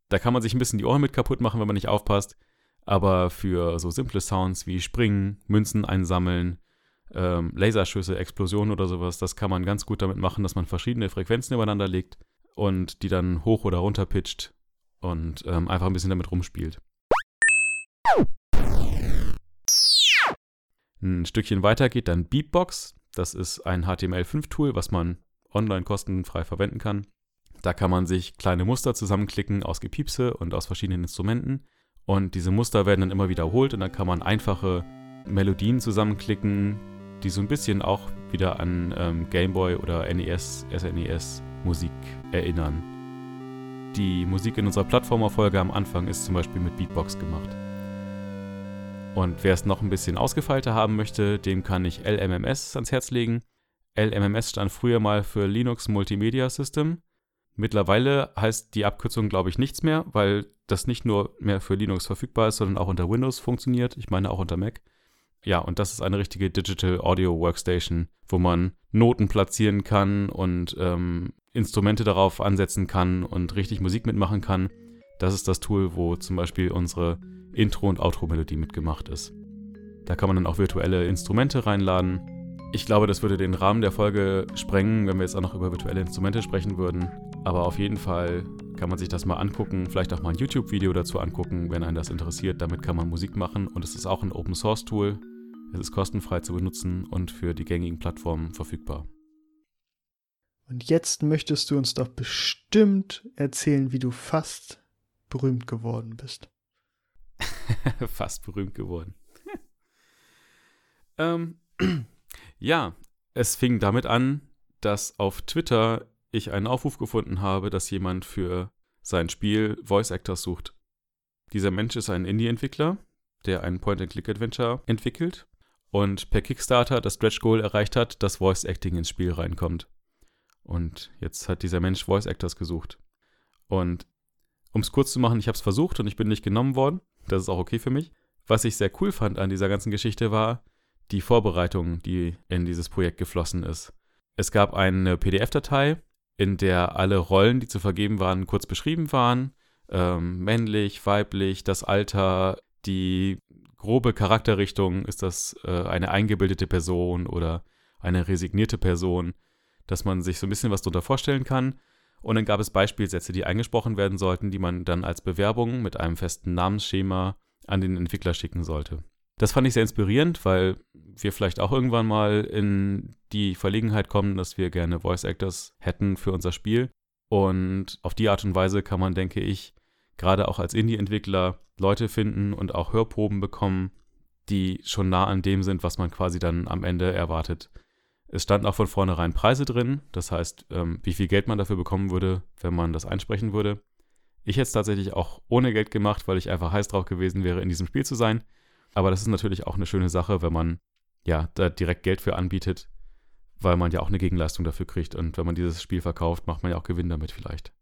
Da kann man sich ein bisschen die Ohren mit kaputt machen, wenn man nicht aufpasst. Aber für so simple Sounds wie Springen, Münzen einsammeln, ähm, Laserschüsse, Explosionen oder sowas, das kann man ganz gut damit machen, dass man verschiedene Frequenzen übereinander legt und die dann hoch oder runter pitcht und ähm, einfach ein bisschen damit rumspielt. Ein Stückchen weiter geht dann Beatbox. Das ist ein HTML5-Tool, was man online kostenfrei verwenden kann. Da kann man sich kleine Muster zusammenklicken aus Gepiepse und aus verschiedenen Instrumenten. Und diese Muster werden dann immer wiederholt und dann kann man einfache Melodien zusammenklicken, die so ein bisschen auch wieder an ähm, Gameboy oder NES, SNES Musik erinnern. Die Musik in unserer Plattformerfolge am Anfang ist zum Beispiel mit Beatbox gemacht. Und wer es noch ein bisschen ausgefeilter haben möchte, dem kann ich LMMS ans Herz legen. LMMS stand früher mal für Linux Multimedia System. Mittlerweile heißt die Abkürzung, glaube ich, nichts mehr, weil das nicht nur mehr für Linux verfügbar ist, sondern auch unter Windows funktioniert. Ich meine auch unter Mac. Ja, und das ist eine richtige Digital Audio Workstation, wo man Noten platzieren kann und ähm, Instrumente darauf ansetzen kann und richtig Musik mitmachen kann. Das ist das Tool, wo zum Beispiel unsere Intro- und Outro-Melodie mitgemacht ist. Da kann man dann auch virtuelle Instrumente reinladen. Ich glaube, das würde den Rahmen der Folge sprengen, wenn wir jetzt auch noch über virtuelle Instrumente sprechen würden. Aber auf jeden Fall kann man sich das mal angucken, vielleicht auch mal ein YouTube-Video dazu angucken, wenn einen das interessiert. Damit kann man Musik machen und es ist auch ein Open-Source-Tool. Es ist kostenfrei zu benutzen und für die gängigen Plattformen verfügbar. Und jetzt möchtest du uns doch bestimmt erzählen, wie du fast berühmt geworden bist. [LAUGHS] fast berühmt geworden. [LAUGHS] ähm, [CLEARS THROAT] ja, es fing damit an, dass auf Twitter ich einen Aufruf gefunden habe, dass jemand für sein Spiel Voice Actors sucht. Dieser Mensch ist ein Indie-Entwickler, der ein Point-and-Click-Adventure entwickelt und per Kickstarter das Stretch Goal erreicht hat, dass Voice Acting ins Spiel reinkommt. Und jetzt hat dieser Mensch Voice Actors gesucht. Und um es kurz zu machen, ich habe es versucht und ich bin nicht genommen worden. Das ist auch okay für mich. Was ich sehr cool fand an dieser ganzen Geschichte war die Vorbereitung, die in dieses Projekt geflossen ist. Es gab eine PDF-Datei, in der alle Rollen, die zu vergeben waren, kurz beschrieben waren. Ähm, männlich, weiblich, das Alter, die grobe Charakterrichtung, ist das äh, eine eingebildete Person oder eine resignierte Person, dass man sich so ein bisschen was darunter vorstellen kann. Und dann gab es Beispielsätze, die eingesprochen werden sollten, die man dann als Bewerbung mit einem festen Namensschema an den Entwickler schicken sollte. Das fand ich sehr inspirierend, weil wir vielleicht auch irgendwann mal in die Verlegenheit kommen, dass wir gerne Voice Actors hätten für unser Spiel. Und auf die Art und Weise kann man, denke ich, gerade auch als Indie-Entwickler Leute finden und auch Hörproben bekommen, die schon nah an dem sind, was man quasi dann am Ende erwartet. Es standen auch von vornherein Preise drin, das heißt, ähm, wie viel Geld man dafür bekommen würde, wenn man das einsprechen würde. Ich hätte es tatsächlich auch ohne Geld gemacht, weil ich einfach heiß drauf gewesen wäre, in diesem Spiel zu sein. Aber das ist natürlich auch eine schöne Sache, wenn man ja da direkt Geld für anbietet, weil man ja auch eine Gegenleistung dafür kriegt. Und wenn man dieses Spiel verkauft, macht man ja auch Gewinn damit vielleicht.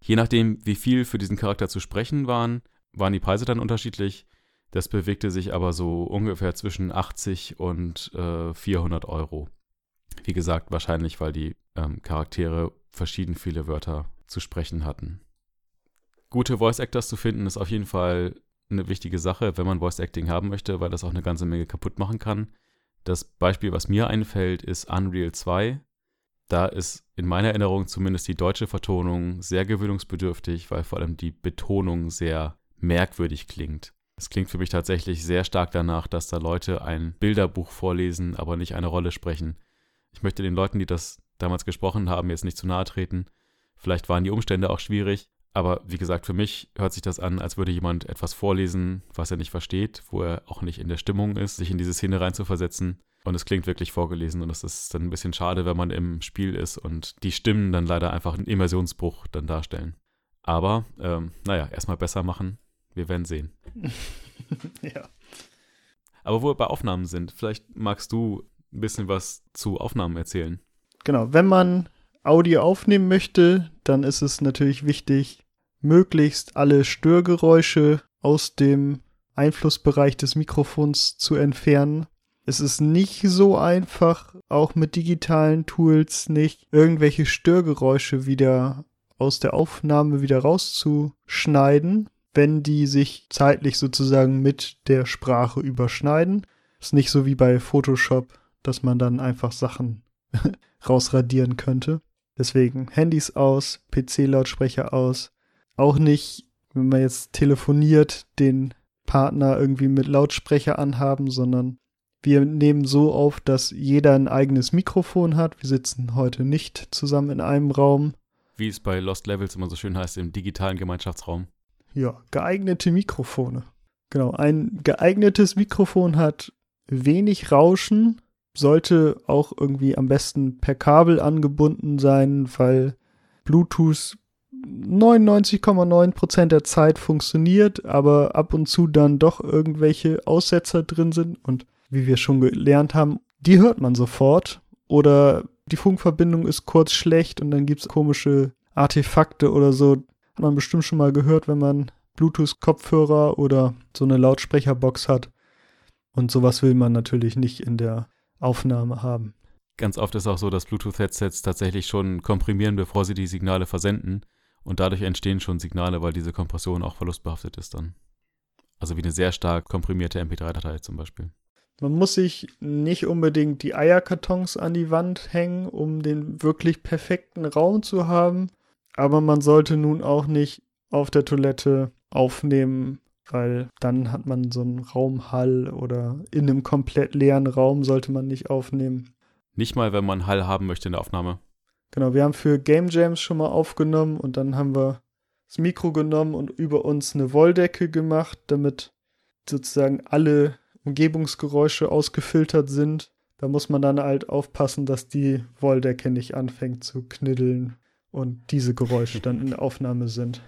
Je nachdem, wie viel für diesen Charakter zu sprechen waren, waren die Preise dann unterschiedlich. Das bewegte sich aber so ungefähr zwischen 80 und äh, 400 Euro. Wie gesagt, wahrscheinlich, weil die ähm, Charaktere verschieden viele Wörter zu sprechen hatten. Gute Voice Actors zu finden ist auf jeden Fall eine wichtige Sache, wenn man Voice Acting haben möchte, weil das auch eine ganze Menge kaputt machen kann. Das Beispiel, was mir einfällt, ist Unreal 2. Da ist in meiner Erinnerung zumindest die deutsche Vertonung sehr gewöhnungsbedürftig, weil vor allem die Betonung sehr merkwürdig klingt. Es klingt für mich tatsächlich sehr stark danach, dass da Leute ein Bilderbuch vorlesen, aber nicht eine Rolle sprechen. Ich möchte den Leuten, die das damals gesprochen haben, jetzt nicht zu nahe treten. Vielleicht waren die Umstände auch schwierig, aber wie gesagt, für mich hört sich das an, als würde jemand etwas vorlesen, was er nicht versteht, wo er auch nicht in der Stimmung ist, sich in diese Szene reinzuversetzen. Und es klingt wirklich vorgelesen und es ist dann ein bisschen schade, wenn man im Spiel ist und die Stimmen dann leider einfach einen Immersionsbruch dann darstellen. Aber, ähm, naja, erstmal besser machen. Wir werden sehen. [LAUGHS] ja. Aber wo wir bei Aufnahmen sind, vielleicht magst du ein bisschen was zu Aufnahmen erzählen. Genau, wenn man Audio aufnehmen möchte, dann ist es natürlich wichtig, möglichst alle Störgeräusche aus dem Einflussbereich des Mikrofons zu entfernen. Es ist nicht so einfach, auch mit digitalen Tools nicht irgendwelche Störgeräusche wieder aus der Aufnahme wieder rauszuschneiden, wenn die sich zeitlich sozusagen mit der Sprache überschneiden. Ist nicht so wie bei Photoshop, dass man dann einfach Sachen [LAUGHS] rausradieren könnte. Deswegen Handys aus, PC-Lautsprecher aus. Auch nicht, wenn man jetzt telefoniert, den Partner irgendwie mit Lautsprecher anhaben, sondern wir nehmen so auf, dass jeder ein eigenes Mikrofon hat. Wir sitzen heute nicht zusammen in einem Raum. Wie es bei Lost Levels immer so schön heißt, im digitalen Gemeinschaftsraum. Ja, geeignete Mikrofone. Genau, ein geeignetes Mikrofon hat wenig Rauschen, sollte auch irgendwie am besten per Kabel angebunden sein, weil Bluetooth 99,9% der Zeit funktioniert, aber ab und zu dann doch irgendwelche Aussetzer drin sind und wie wir schon gelernt haben, die hört man sofort oder die Funkverbindung ist kurz schlecht und dann gibt es komische Artefakte oder so. Hat man bestimmt schon mal gehört, wenn man Bluetooth-Kopfhörer oder so eine Lautsprecherbox hat. Und sowas will man natürlich nicht in der Aufnahme haben. Ganz oft ist auch so, dass Bluetooth-Headsets tatsächlich schon komprimieren, bevor sie die Signale versenden. Und dadurch entstehen schon Signale, weil diese Kompression auch verlustbehaftet ist dann. Also wie eine sehr stark komprimierte MP3-Datei zum Beispiel. Man muss sich nicht unbedingt die Eierkartons an die Wand hängen, um den wirklich perfekten Raum zu haben. Aber man sollte nun auch nicht auf der Toilette aufnehmen, weil dann hat man so einen Raumhall oder in einem komplett leeren Raum sollte man nicht aufnehmen. Nicht mal, wenn man Hall haben möchte in der Aufnahme. Genau, wir haben für Game Jams schon mal aufgenommen und dann haben wir das Mikro genommen und über uns eine Wolldecke gemacht, damit sozusagen alle Umgebungsgeräusche ausgefiltert sind. Da muss man dann halt aufpassen, dass die Wolldecke nicht anfängt zu kniddeln und diese Geräusche dann in der [LAUGHS] Aufnahme sind.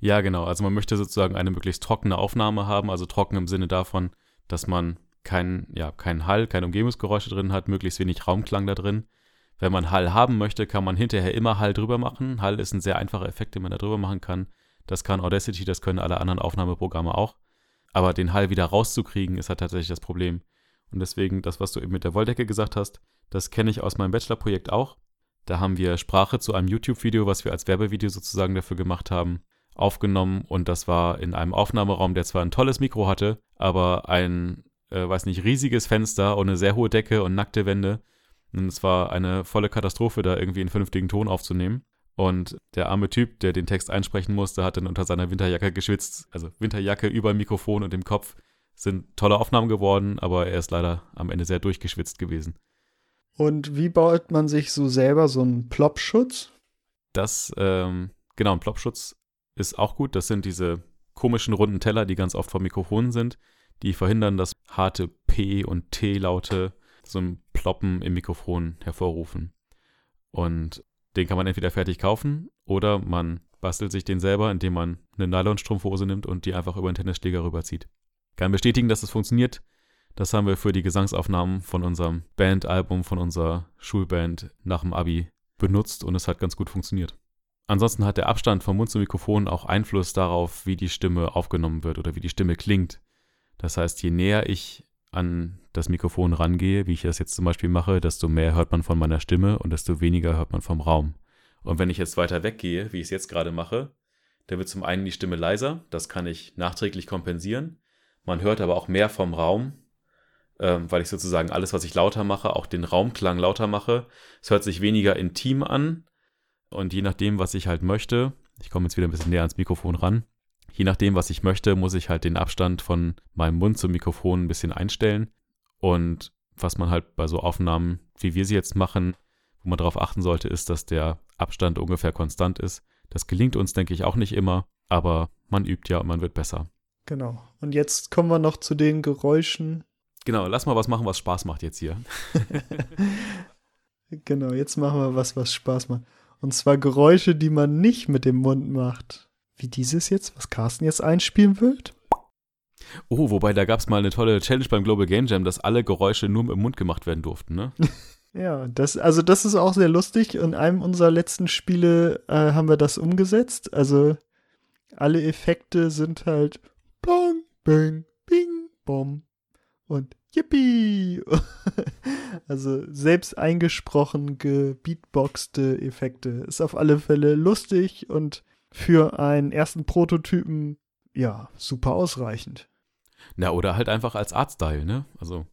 Ja, genau. Also man möchte sozusagen eine möglichst trockene Aufnahme haben, also trocken im Sinne davon, dass man keinen ja, kein Hall, keine Umgebungsgeräusche drin hat, möglichst wenig Raumklang da drin. Wenn man Hall haben möchte, kann man hinterher immer Hall drüber machen. Hall ist ein sehr einfacher Effekt, den man da drüber machen kann. Das kann Audacity, das können alle anderen Aufnahmeprogramme auch. Aber den Hall wieder rauszukriegen, ist halt tatsächlich das Problem. Und deswegen, das, was du eben mit der Wolldecke gesagt hast, das kenne ich aus meinem Bachelorprojekt auch. Da haben wir Sprache zu einem YouTube-Video, was wir als Werbevideo sozusagen dafür gemacht haben, aufgenommen. Und das war in einem Aufnahmeraum, der zwar ein tolles Mikro hatte, aber ein, äh, weiß nicht, riesiges Fenster und eine sehr hohe Decke und nackte Wände. Und es war eine volle Katastrophe, da irgendwie einen vernünftigen Ton aufzunehmen. Und der arme Typ, der den Text einsprechen musste, hat dann unter seiner Winterjacke geschwitzt. Also Winterjacke über Mikrofon und dem Kopf. Sind tolle Aufnahmen geworden, aber er ist leider am Ende sehr durchgeschwitzt gewesen. Und wie baut man sich so selber so einen Plopschutz? Das, ähm, genau, ein Plopschutz ist auch gut. Das sind diese komischen runden Teller, die ganz oft vor Mikrofonen sind, die verhindern, dass harte P- und T-Laute so ein Ploppen im Mikrofon hervorrufen. Und den kann man entweder fertig kaufen oder man bastelt sich den selber, indem man eine Nylonstrumpfhose nimmt und die einfach über den Tennisschläger rüberzieht kann bestätigen, dass es funktioniert. Das haben wir für die Gesangsaufnahmen von unserem Bandalbum, von unserer Schulband nach dem Abi benutzt und es hat ganz gut funktioniert. Ansonsten hat der Abstand vom Mund zum Mikrofon auch Einfluss darauf, wie die Stimme aufgenommen wird oder wie die Stimme klingt. Das heißt, je näher ich an das Mikrofon rangehe, wie ich das jetzt zum Beispiel mache, desto mehr hört man von meiner Stimme und desto weniger hört man vom Raum. Und wenn ich jetzt weiter weggehe, wie ich es jetzt gerade mache, dann wird zum einen die Stimme leiser, das kann ich nachträglich kompensieren. Man hört aber auch mehr vom Raum, ähm, weil ich sozusagen alles, was ich lauter mache, auch den Raumklang lauter mache. Es hört sich weniger intim an und je nachdem, was ich halt möchte, ich komme jetzt wieder ein bisschen näher ans Mikrofon ran, je nachdem, was ich möchte, muss ich halt den Abstand von meinem Mund zum Mikrofon ein bisschen einstellen. Und was man halt bei so Aufnahmen, wie wir sie jetzt machen, wo man darauf achten sollte, ist, dass der Abstand ungefähr konstant ist. Das gelingt uns, denke ich, auch nicht immer, aber man übt ja und man wird besser. Genau. Und jetzt kommen wir noch zu den Geräuschen. Genau, lass mal was machen, was Spaß macht jetzt hier. [LAUGHS] genau, jetzt machen wir was, was Spaß macht. Und zwar Geräusche, die man nicht mit dem Mund macht. Wie dieses jetzt, was Carsten jetzt einspielen wird. Oh, wobei da gab es mal eine tolle Challenge beim Global Game Jam, dass alle Geräusche nur im Mund gemacht werden durften, ne? [LAUGHS] ja, das, also das ist auch sehr lustig. In einem unserer letzten Spiele äh, haben wir das umgesetzt. Also alle Effekte sind halt Plong, Bang, Bing, Bom und Yippie. [LAUGHS] also selbst eingesprochen gebeatboxte Effekte. Ist auf alle Fälle lustig und für einen ersten Prototypen ja super ausreichend. Na, oder halt einfach als Artstyle, ne? Also,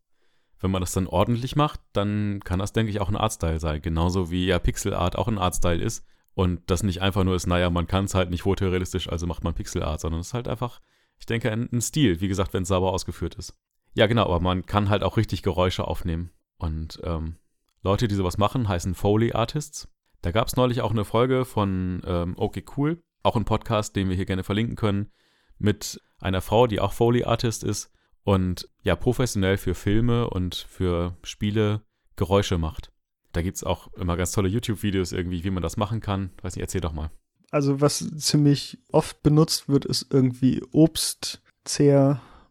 wenn man das dann ordentlich macht, dann kann das, denke ich, auch ein Artstyle sein. Genauso wie ja Pixel Art auch ein Artstyle ist. Und das nicht einfach nur ist, naja, man kann es halt nicht fotorealistisch, also macht man Pixel Art, sondern es ist halt einfach ich denke, ein, ein Stil, wie gesagt, wenn es sauber ausgeführt ist. Ja, genau, aber man kann halt auch richtig Geräusche aufnehmen. Und ähm, Leute, die sowas machen, heißen Foley Artists. Da gab es neulich auch eine Folge von ähm, Okay Cool, auch ein Podcast, den wir hier gerne verlinken können, mit einer Frau, die auch Foley Artist ist und ja professionell für Filme und für Spiele Geräusche macht. Da gibt es auch immer ganz tolle YouTube-Videos irgendwie, wie man das machen kann. Weiß nicht, erzähl doch mal also was ziemlich oft benutzt wird, ist irgendwie Obst,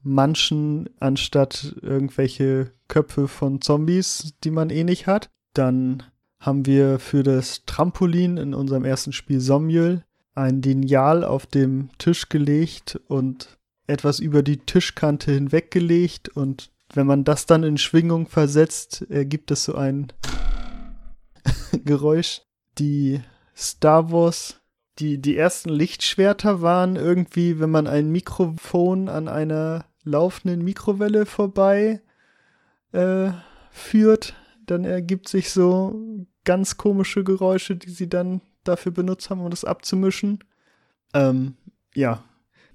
Manchen anstatt irgendwelche Köpfe von Zombies, die man eh nicht hat. Dann haben wir für das Trampolin in unserem ersten Spiel Somjöl ein Lineal auf dem Tisch gelegt und etwas über die Tischkante hinweggelegt und wenn man das dann in Schwingung versetzt, ergibt es so ein [LAUGHS] Geräusch. Die Star Wars die, die ersten Lichtschwerter waren irgendwie, wenn man ein Mikrofon an einer laufenden Mikrowelle vorbei äh, führt, dann ergibt sich so ganz komische Geräusche, die sie dann dafür benutzt haben, um das abzumischen. Ähm, ja,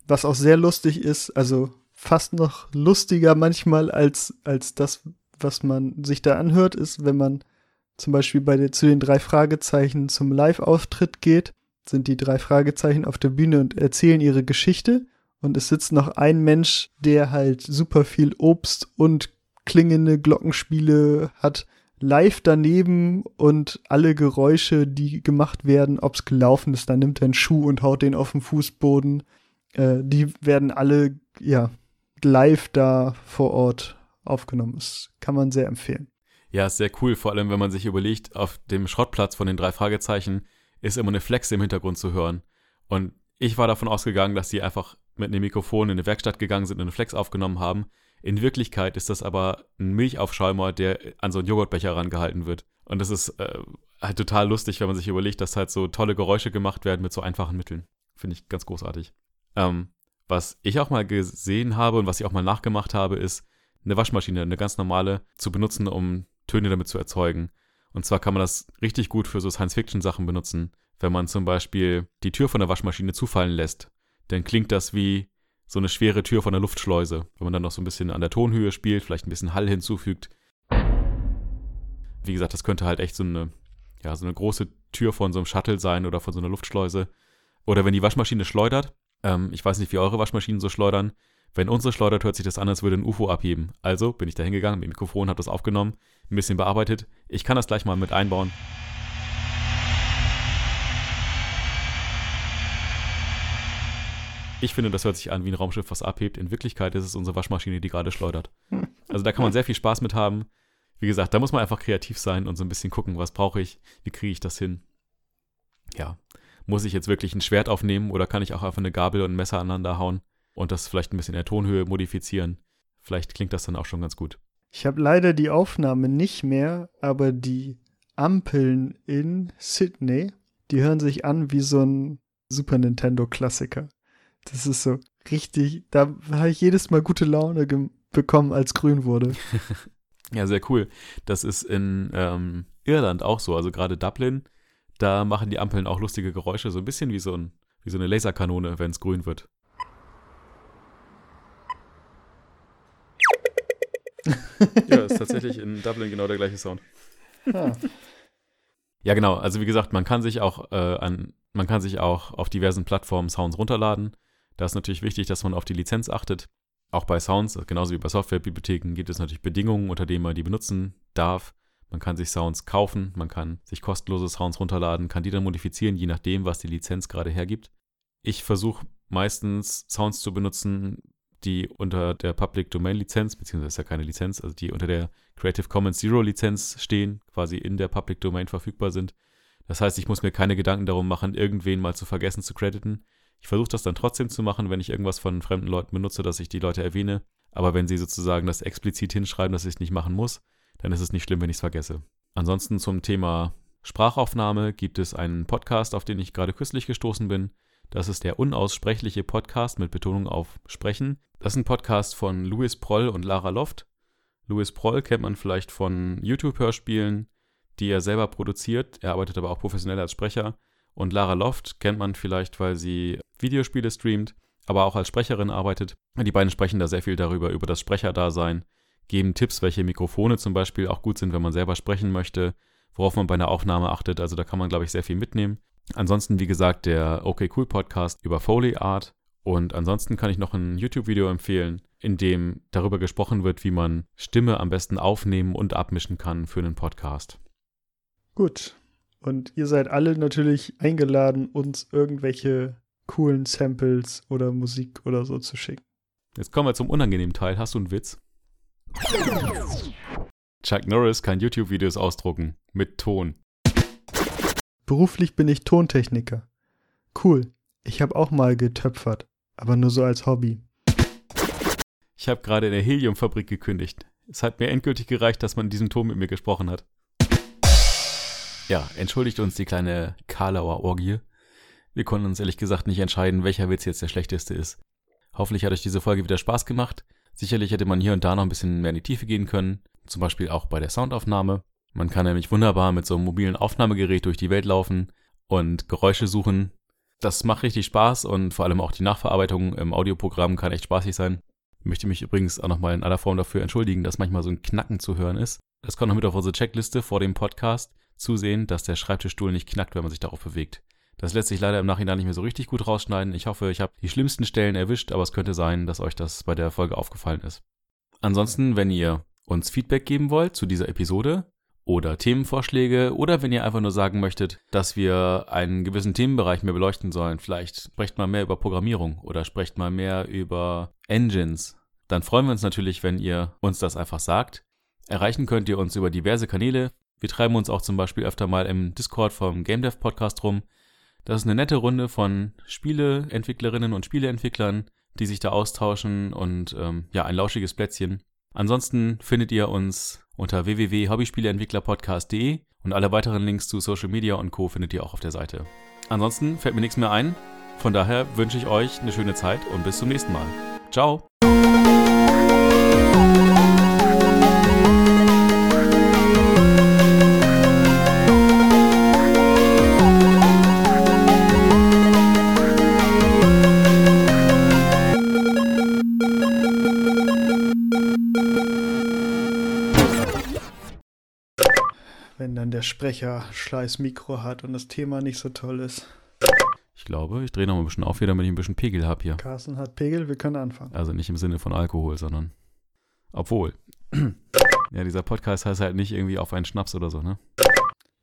was auch sehr lustig ist, also fast noch lustiger manchmal als, als das, was man sich da anhört, ist, wenn man zum Beispiel bei der, zu den drei Fragezeichen zum Live-Auftritt geht sind die drei Fragezeichen auf der Bühne und erzählen ihre Geschichte. Und es sitzt noch ein Mensch, der halt super viel Obst und klingende Glockenspiele hat, live daneben und alle Geräusche, die gemacht werden, ob es gelaufen ist, dann nimmt er einen Schuh und haut den auf den Fußboden. Äh, die werden alle, ja, live da vor Ort aufgenommen. Das kann man sehr empfehlen. Ja, ist sehr cool, vor allem wenn man sich überlegt, auf dem Schrottplatz von den drei Fragezeichen ist immer eine Flex im Hintergrund zu hören. Und ich war davon ausgegangen, dass sie einfach mit einem Mikrofon in eine Werkstatt gegangen sind und eine Flex aufgenommen haben. In Wirklichkeit ist das aber ein Milchaufschäumer, der an so einen Joghurtbecher rangehalten wird. Und das ist äh, halt total lustig, wenn man sich überlegt, dass halt so tolle Geräusche gemacht werden mit so einfachen Mitteln. Finde ich ganz großartig. Ähm, was ich auch mal gesehen habe und was ich auch mal nachgemacht habe, ist eine Waschmaschine, eine ganz normale, zu benutzen, um Töne damit zu erzeugen. Und zwar kann man das richtig gut für so Science-Fiction-Sachen benutzen. Wenn man zum Beispiel die Tür von der Waschmaschine zufallen lässt, dann klingt das wie so eine schwere Tür von der Luftschleuse. Wenn man dann noch so ein bisschen an der Tonhöhe spielt, vielleicht ein bisschen Hall hinzufügt. Wie gesagt, das könnte halt echt so eine, ja, so eine große Tür von so einem Shuttle sein oder von so einer Luftschleuse. Oder wenn die Waschmaschine schleudert, ähm, ich weiß nicht, wie eure Waschmaschinen so schleudern. Wenn unsere schleudert, hört sich das an, als würde ein UFO abheben. Also bin ich da hingegangen, mit dem Mikrofon, habe das aufgenommen, ein bisschen bearbeitet. Ich kann das gleich mal mit einbauen. Ich finde, das hört sich an wie ein Raumschiff, was abhebt. In Wirklichkeit ist es unsere Waschmaschine, die gerade schleudert. Also da kann man sehr viel Spaß mit haben. Wie gesagt, da muss man einfach kreativ sein und so ein bisschen gucken, was brauche ich, wie kriege ich das hin. Ja, muss ich jetzt wirklich ein Schwert aufnehmen oder kann ich auch einfach eine Gabel und ein Messer aneinander hauen und das vielleicht ein bisschen in der Tonhöhe modifizieren? Vielleicht klingt das dann auch schon ganz gut. Ich habe leider die Aufnahme nicht mehr, aber die Ampeln in Sydney, die hören sich an wie so ein Super Nintendo-Klassiker. Das ist so richtig, da habe ich jedes Mal gute Laune bekommen, als grün wurde. [LAUGHS] ja, sehr cool. Das ist in ähm, Irland auch so, also gerade Dublin, da machen die Ampeln auch lustige Geräusche, so ein bisschen wie so, ein, wie so eine Laserkanone, wenn es grün wird. [LAUGHS] ja, ist tatsächlich in Dublin genau der gleiche Sound. Ja, genau. Also wie gesagt, man kann sich auch äh, an, man kann sich auch auf diversen Plattformen Sounds runterladen. Da ist natürlich wichtig, dass man auf die Lizenz achtet. Auch bei Sounds, genauso wie bei Softwarebibliotheken, gibt es natürlich Bedingungen, unter denen man die benutzen darf. Man kann sich Sounds kaufen, man kann sich kostenlose Sounds runterladen, kann die dann modifizieren, je nachdem, was die Lizenz gerade hergibt. Ich versuche meistens Sounds zu benutzen, die unter der Public Domain Lizenz, beziehungsweise ist ja keine Lizenz, also die unter der Creative Commons Zero Lizenz stehen, quasi in der Public Domain verfügbar sind. Das heißt, ich muss mir keine Gedanken darum machen, irgendwen mal zu vergessen zu crediten. Ich versuche das dann trotzdem zu machen, wenn ich irgendwas von fremden Leuten benutze, dass ich die Leute erwähne. Aber wenn sie sozusagen das explizit hinschreiben, dass ich es nicht machen muss, dann ist es nicht schlimm, wenn ich es vergesse. Ansonsten zum Thema Sprachaufnahme gibt es einen Podcast, auf den ich gerade kürzlich gestoßen bin. Das ist der unaussprechliche Podcast mit Betonung auf Sprechen. Das ist ein Podcast von Louis Proll und Lara Loft. Louis Proll kennt man vielleicht von YouTube-Hörspielen, die er selber produziert. Er arbeitet aber auch professionell als Sprecher. Und Lara Loft kennt man vielleicht, weil sie Videospiele streamt, aber auch als Sprecherin arbeitet. Die beiden sprechen da sehr viel darüber, über das Sprecherdasein, geben Tipps, welche Mikrofone zum Beispiel auch gut sind, wenn man selber sprechen möchte, worauf man bei einer Aufnahme achtet. Also da kann man, glaube ich, sehr viel mitnehmen. Ansonsten, wie gesagt, der OK Cool Podcast über Foley Art. Und ansonsten kann ich noch ein YouTube-Video empfehlen, in dem darüber gesprochen wird, wie man Stimme am besten aufnehmen und abmischen kann für einen Podcast. Gut. Und ihr seid alle natürlich eingeladen, uns irgendwelche coolen Samples oder Musik oder so zu schicken. Jetzt kommen wir zum unangenehmen Teil. Hast du einen Witz? Chuck Norris kann YouTube-Videos ausdrucken. Mit Ton. Beruflich bin ich Tontechniker. Cool. Ich habe auch mal getöpfert, aber nur so als Hobby. Ich habe gerade in der Heliumfabrik gekündigt. Es hat mir endgültig gereicht, dass man in diesem Ton mit mir gesprochen hat. Ja, entschuldigt uns die kleine Karlauer Orgie. Wir konnten uns ehrlich gesagt nicht entscheiden, welcher Witz jetzt der schlechteste ist. Hoffentlich hat euch diese Folge wieder Spaß gemacht. Sicherlich hätte man hier und da noch ein bisschen mehr in die Tiefe gehen können, zum Beispiel auch bei der Soundaufnahme. Man kann nämlich wunderbar mit so einem mobilen Aufnahmegerät durch die Welt laufen und Geräusche suchen. Das macht richtig Spaß und vor allem auch die Nachverarbeitung im Audioprogramm kann echt spaßig sein. Ich möchte mich übrigens auch nochmal in aller Form dafür entschuldigen, dass manchmal so ein Knacken zu hören ist. Das kommt noch mit auf unsere Checkliste vor dem Podcast zusehen, dass der Schreibtischstuhl nicht knackt, wenn man sich darauf bewegt. Das lässt sich leider im Nachhinein nicht mehr so richtig gut rausschneiden. Ich hoffe, ich habe die schlimmsten Stellen erwischt, aber es könnte sein, dass euch das bei der Folge aufgefallen ist. Ansonsten, wenn ihr uns Feedback geben wollt zu dieser Episode oder Themenvorschläge oder wenn ihr einfach nur sagen möchtet, dass wir einen gewissen Themenbereich mehr beleuchten sollen, vielleicht sprecht mal mehr über Programmierung oder sprecht mal mehr über Engines, dann freuen wir uns natürlich, wenn ihr uns das einfach sagt. Erreichen könnt ihr uns über diverse Kanäle. Wir treiben uns auch zum Beispiel öfter mal im Discord vom Game Dev Podcast rum. Das ist eine nette Runde von Spieleentwicklerinnen und Spieleentwicklern, die sich da austauschen und ähm, ja, ein lauschiges Plätzchen. Ansonsten findet ihr uns unter www.hobbyspieleentwicklerpodcast.de und alle weiteren Links zu Social Media und Co. findet ihr auch auf der Seite. Ansonsten fällt mir nichts mehr ein. Von daher wünsche ich euch eine schöne Zeit und bis zum nächsten Mal. Ciao! Der Sprecher schleiß Mikro hat und das Thema nicht so toll ist. Ich glaube, ich drehe noch mal ein bisschen auf hier, damit ich ein bisschen Pegel habe hier. Carsten hat Pegel, wir können anfangen. Also nicht im Sinne von Alkohol, sondern. Obwohl. [CLEARS THROAT] ja, dieser Podcast heißt halt nicht irgendwie auf einen Schnaps oder so, ne?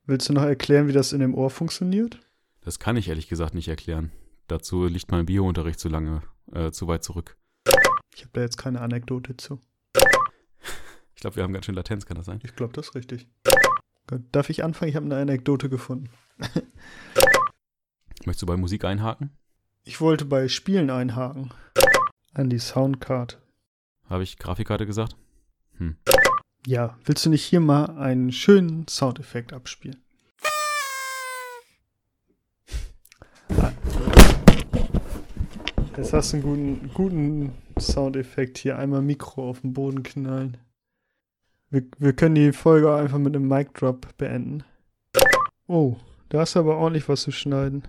Willst du noch erklären, wie das in dem Ohr funktioniert? Das kann ich ehrlich gesagt nicht erklären. Dazu liegt mein Biounterricht zu lange, äh, zu weit zurück. Ich habe da jetzt keine Anekdote zu. Ich glaube, wir haben ganz schön Latenz, kann das sein? Ich glaube, das ist richtig. Gut, darf ich anfangen? Ich habe eine Anekdote gefunden. [LAUGHS] Möchtest du bei Musik einhaken? Ich wollte bei Spielen einhaken. An die Soundcard. Habe ich Grafikkarte gesagt? Hm. Ja, willst du nicht hier mal einen schönen Soundeffekt abspielen? [LAUGHS] Jetzt hast du einen guten, guten Soundeffekt hier. Einmal Mikro auf den Boden knallen. Wir, wir können die Folge einfach mit einem Mic Drop beenden. Oh, da du aber ordentlich was zu schneiden.